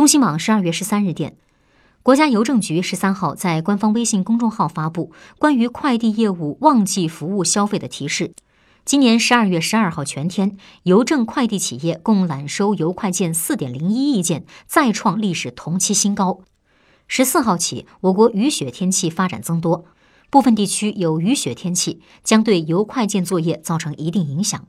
中新网十二月十三日电国家邮政局十三号在官方微信公众号发布关于快递业务旺季服务消费的提示。今年十二月十二号全天邮政快递企业共揽收邮快件四点零一亿件再创历史同期新高。十四号起我国雨雪天气发展增多部分地区有雨雪天气将对邮快件作业造成一定影响。